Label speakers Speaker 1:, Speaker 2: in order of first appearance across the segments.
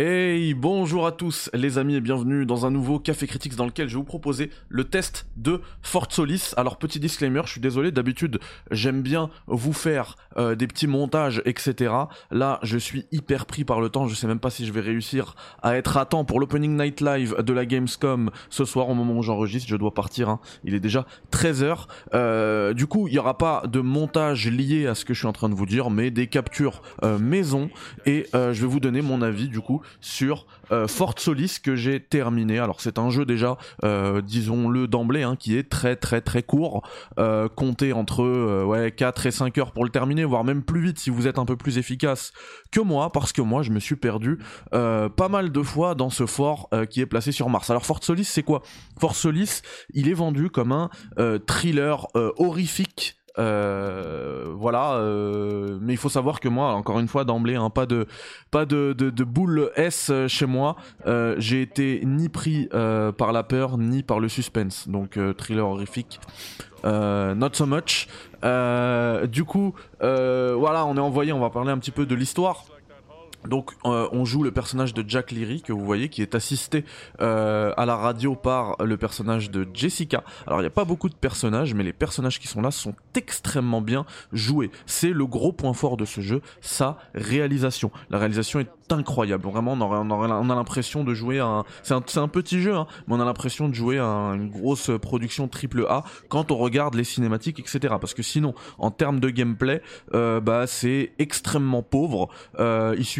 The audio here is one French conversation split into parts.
Speaker 1: Hey, bonjour à tous les amis et bienvenue dans un nouveau Café Critics dans lequel je vais vous proposer le test de Fort Solis. Alors petit disclaimer, je suis désolé, d'habitude j'aime bien vous faire euh, des petits montages, etc. Là je suis hyper pris par le temps, je sais même pas si je vais réussir à être à temps pour l'opening night live de la Gamescom ce soir au moment où j'enregistre, je dois partir, hein. il est déjà 13h. Euh, du coup il n'y aura pas de montage lié à ce que je suis en train de vous dire, mais des captures euh, maison et je vais vous donner mon avis du coup sur euh, Fort Solis que j'ai terminé. Alors c'est un jeu déjà, euh, disons-le d'emblée, hein, qui est très très très court, euh, compté entre ouais 4 et 5 heures pour le terminer, voire même plus vite si vous êtes un peu plus efficace que moi, parce que moi je me suis perdu pas mal de fois dans ce fort qui est placé sur Mars. Alors Fort Solis c'est quoi? Fort Solis, il est vendu comme un thriller horrifique euh, voilà, euh, mais il faut savoir que moi, encore une fois, d'emblée, hein, pas de pas de, de, boule S chez moi. Euh, j'ai été ni pris par la peur ni par le suspense. Donc thriller horrifique. not so much. du coup, voilà, on est envoyé. On va parler un petit peu de l'histoire. Donc euh, on joue le personnage de Jack Leary que vous voyez qui est assisté euh, à la radio par le personnage de Jessica. Alors il n'y a pas beaucoup de personnages mais les personnages qui sont là sont extrêmement bien joués. C'est le gros point fort de ce jeu, sa réalisation. La réalisation est incroyable. Vraiment on, a l'impression de jouer un... C'est un, petit jeu hein, mais on a l'impression de jouer à une grosse production triple A quand on regarde les cinématiques etc. Parce que sinon en termes de gameplay euh, bah c'est extrêmement pauvre.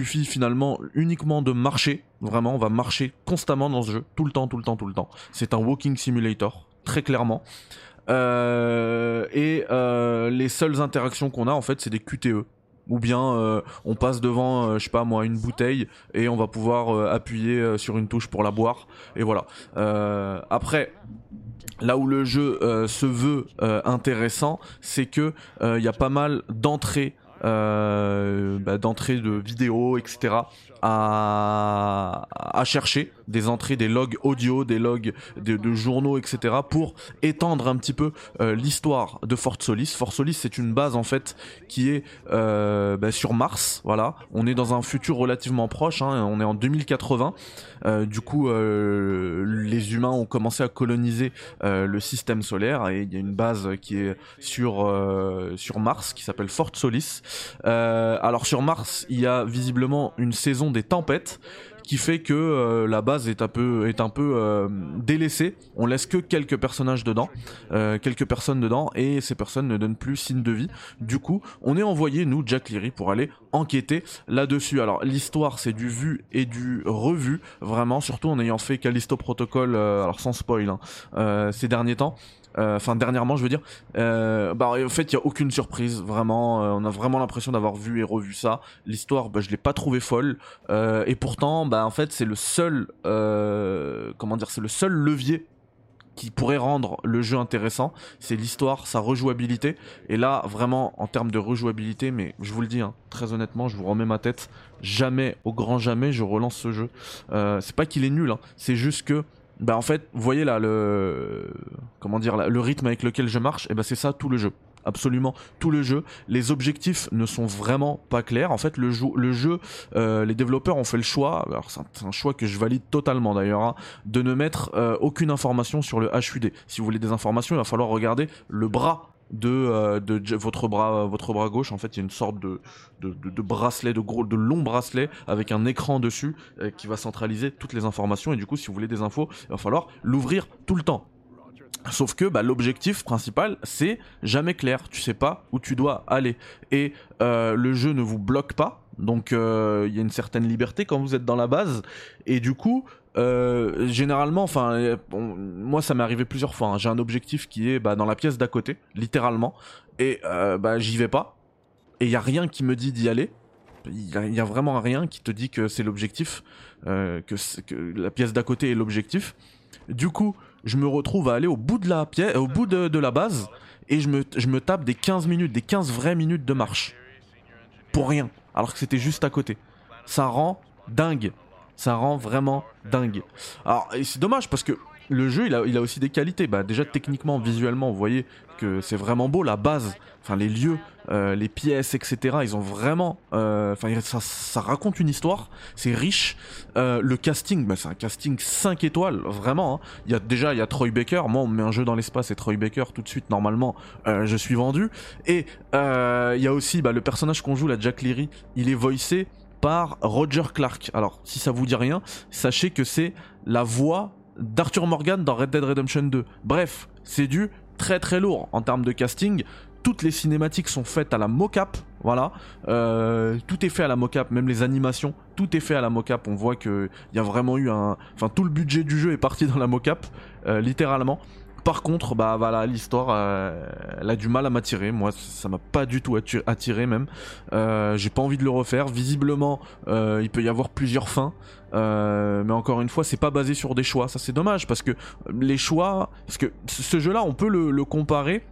Speaker 1: Finalement uniquement de marcher. Vraiment, on va marcher constamment dans ce jeu, tout le temps, tout le temps, tout le temps. C'est un walking simulator, très clairement. Euh, et euh, les seules interactions qu'on a, en fait, c'est des QTE. Ou bien euh, on passe devant, je sais pas moi, une bouteille et on va pouvoir appuyer sur une touche pour la boire. Et voilà. après, là où le jeu se veut intéressant, c'est que il y a pas mal d'entrées euh, bah, d'entrée de vidéos, etc. À, chercher des entrées, des logs audio, des logs de, journaux, etc. pour étendre un petit peu euh, l'histoire de Fort Solis. Fort Solis, c'est une base en fait qui est euh, bah, sur Mars. Voilà, on est dans un futur relativement proche. Hein, on est en 2080. Euh, du coup, les humains ont commencé à coloniser le système solaire et il y a une base qui est sur sur Mars qui s'appelle Fort Solis. Alors sur Mars, il y a visiblement une saison des tempêtes qui fait que euh, la base est un peu euh, délaissée. On laisse que quelques personnages dedans, euh, quelques personnes dedans, et ces personnes ne donnent plus signe de vie. Du coup, on est envoyé nous Jack Leary pour aller enquêter là-dessus. Alors l'histoire c'est du vu et du revu, vraiment, surtout en ayant fait Callisto Protocol, alors sans spoil, hein, ces derniers temps. Euh, enfin dernièrement je veux dire. Euh, bah en fait il y a aucune surprise vraiment. Euh, on a vraiment l'impression d'avoir vu et revu ça. L'histoire bah je l'ai pas trouvé folle. Et pourtant bah en fait c'est le seul comment dire c'est le seul levier qui pourrait rendre le jeu intéressant, c'est l'histoire, sa rejouabilité. Et là, vraiment, en termes de rejouabilité, mais je vous le dis, hein, très honnêtement, je vous remets ma tête, jamais, au grand jamais, je relance ce jeu. c'est pas qu'il est nul, hein, c'est juste que bah en fait, vous voyez là le comment dire le rythme avec lequel je marche, et bah c'est ça tout le jeu. Absolument tout le jeu. Les objectifs ne sont vraiment pas clairs. En fait, le jeu, le jeu euh, les développeurs ont fait le choix, alors c'est un, choix que je valide totalement d'ailleurs, hein, de ne mettre euh, aucune information sur le HUD. Si vous voulez des informations, il va falloir regarder le bras de, euh, votre bras votre bras gauche en fait il y a une sorte de, bracelet de gros de long bracelet avec un écran dessus euh, qui va centraliser toutes les informations et du coup si vous voulez des infos il va falloir l'ouvrir tout le temps Sauf que bah, l'objectif principal, c'est jamais clair. Tu sais pas où tu dois aller. Et euh, le jeu ne vous bloque pas. Donc il y a une certaine liberté quand vous êtes dans la base. Et du coup, euh, généralement, enfin, moi ça m'est arrivé plusieurs fois. Hein. J'ai un objectif qui est bah, dans la pièce d'à côté, littéralement, et euh, bah j'y vais pas. Et il y a rien qui me dit d'y aller. Il y, a vraiment rien qui te dit que c'est l'objectif, euh, que, que, la pièce d'à côté est l'objectif. Du coup, je me retrouve à aller au bout de la pièce, au bout de, de, la base, et je me, je me tape des 15 minutes, des 15 vraies minutes de marche. Pour rien. Alors que c'était juste à côté. Ça rend dingue ça rend vraiment dingue. Alors, c'est dommage parce que le jeu, il a, il a aussi des qualités. Bah, déjà, techniquement, visuellement, vous voyez que c'est vraiment beau. La base, enfin, les lieux, euh, les pièces, etc. Ils ont vraiment. euh, Enfin, ça, ça raconte une histoire. C'est riche. Euh, le casting, bah, c'est un casting 5 étoiles, vraiment. hein. Il y a déjà, il y a Troy Baker. Moi, on me met un jeu dans l'espace et Troy Baker tout de suite. Normalement, euh, je suis vendu. Et euh, il y a aussi bah, le personnage qu'on joue, la Jack Leary. Il est voicé par Roger Clark. Alors, si ça vous dit rien, sachez que c'est la voix d'Arthur Morgan dans Red Dead Redemption 2. Bref, c'est du très très lourd en termes de casting. Toutes les cinématiques sont faites à la mocap, voilà. Euh, tout est fait à la mocap, même les animations, tout est fait à la mocap. On voit que il y a vraiment eu un, enfin tout le budget du jeu est parti dans la mocap, euh, littéralement. Par contre, bah voilà, l'histoire, euh, elle a du mal à m'attirer. Moi, ça m'a pas du tout attiré même. Euh, J'ai pas envie de le refaire. Visiblement, euh, il peut y avoir plusieurs fins. Mais encore une fois, c'est pas basé sur des choix. Ça, c'est dommage parce que les choix, parce que ce jeu-là, on peut le, le comparer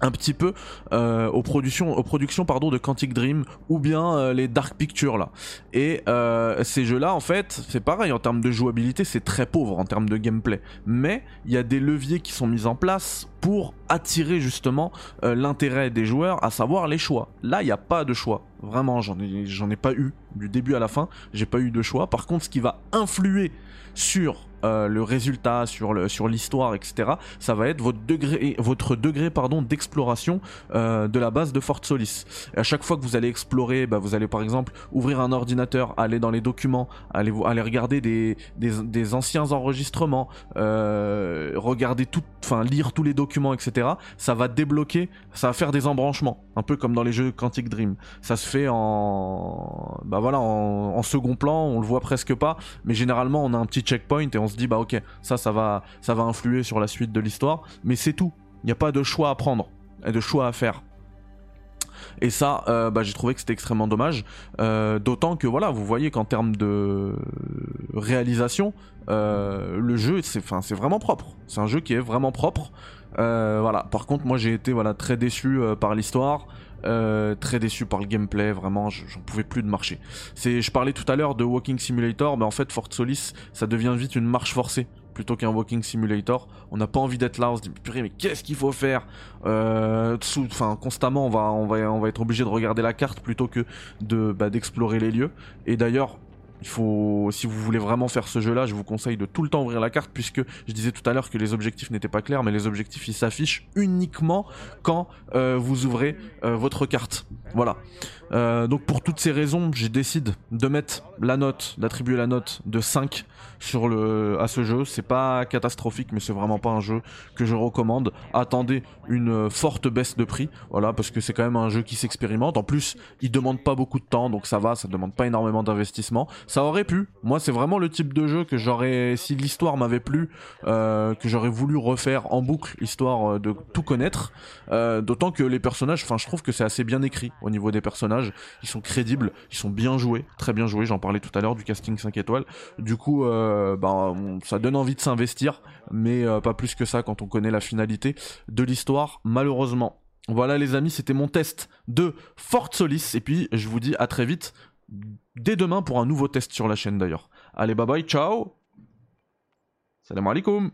Speaker 1: un petit peu euh, aux productions, aux productions pardon de Quantic Dream ou bien euh, les Dark Pictures là. Et euh, ces jeux-là, en fait, c'est pareil en termes de jouabilité, c'est très pauvre en termes de gameplay. Mais il y a des leviers qui sont mis en place pour attirer justement l'intérêt des joueurs, à savoir les choix. Là, il n'y a pas de choix. Vraiment, j'en ai, j'en ai pas eu du début à la fin. J'ai pas eu de choix. Par contre, ce qui va influer sur euh, le résultat, sur sur l'histoire, etc. Ça va être votre degré, votre degré pardon d'exploration euh, de la base de Fort Solis. À chaque fois que vous allez explorer, bah, vous allez par exemple ouvrir un ordinateur, aller dans les documents, aller regarder des, des, des anciens enregistrements, euh, regarder tout, enfin lire tous les documents, etc. Ça va débloquer, ça va faire des embranchements, un peu comme dans les jeux Quantic Dream. Ça se fait en, bah voilà, en, en second plan, on le voit presque pas, mais généralement on a un petit checkpoint et on se dit bah ok, ça ça va, ça va influer sur la suite de l'histoire, mais c'est tout. Il n'y a pas de choix à prendre et de choix à faire. Et ça, euh, bah, j'ai trouvé que c'était extrêmement dommage. Euh, D'autant que voilà, vous voyez qu'en termes de réalisation, euh, le jeu, c'est, vraiment propre. C'est un jeu qui est vraiment propre. Voilà. Par contre, moi, j'ai été voilà très déçu par l'histoire. Euh, très déçu par le gameplay, vraiment, je- j'en pouvais plus de marcher. C'est, je parlais tout à l'heure de Walking Simulator, mais en fait, Fort Solis, ça devient vite une marche forcée plutôt qu'un Walking Simulator. On n'a pas envie d'être là, on se dit purée, mais qu'est-ce qu'il faut faire? Euh, constamment, on va, on va, on va être obligé de regarder la carte plutôt que de bah, d'explorer les lieux. Et d'ailleurs. Il faut, si vous voulez vraiment faire ce jeu-là, je vous conseille de tout le temps ouvrir la carte puisque je disais tout à l'heure que les objectifs n'étaient pas clairs, mais les objectifs ils s'affichent uniquement quand euh, vous ouvrez euh, votre carte. Voilà. Euh, donc pour toutes ces raisons, je décide de mettre la note, d'attribuer la note de 5 sur le à ce jeu. C'est pas catastrophique, mais c'est vraiment pas un jeu que je recommande. Attendez une forte baisse de prix, voilà, parce que c'est quand même un jeu qui s'expérimente. En plus, il demande pas beaucoup de temps, donc ça va, ça demande pas énormément d'investissement. Ça aurait pu. Moi, c'est vraiment le type de jeu que j'aurais, si l'histoire m'avait plu, euh, que j'aurais voulu refaire en boucle, histoire euh, de tout connaître. Euh, D'autant que les personnages, enfin, je trouve que c'est assez bien écrit au niveau des personnages. Ils sont crédibles, ils sont bien joués, très bien joués. J'en parlais tout à l'heure du casting 5 étoiles. Du coup, ben, ça donne envie de s'investir, mais pas plus que ça quand on connaît la finalité de l'histoire, malheureusement. Voilà les amis, c'était mon test de Fort Solis, et puis je vous dis à très vite, dès demain pour un nouveau test sur la chaîne d'ailleurs. Allez, bye bye, ciao Salam alaikum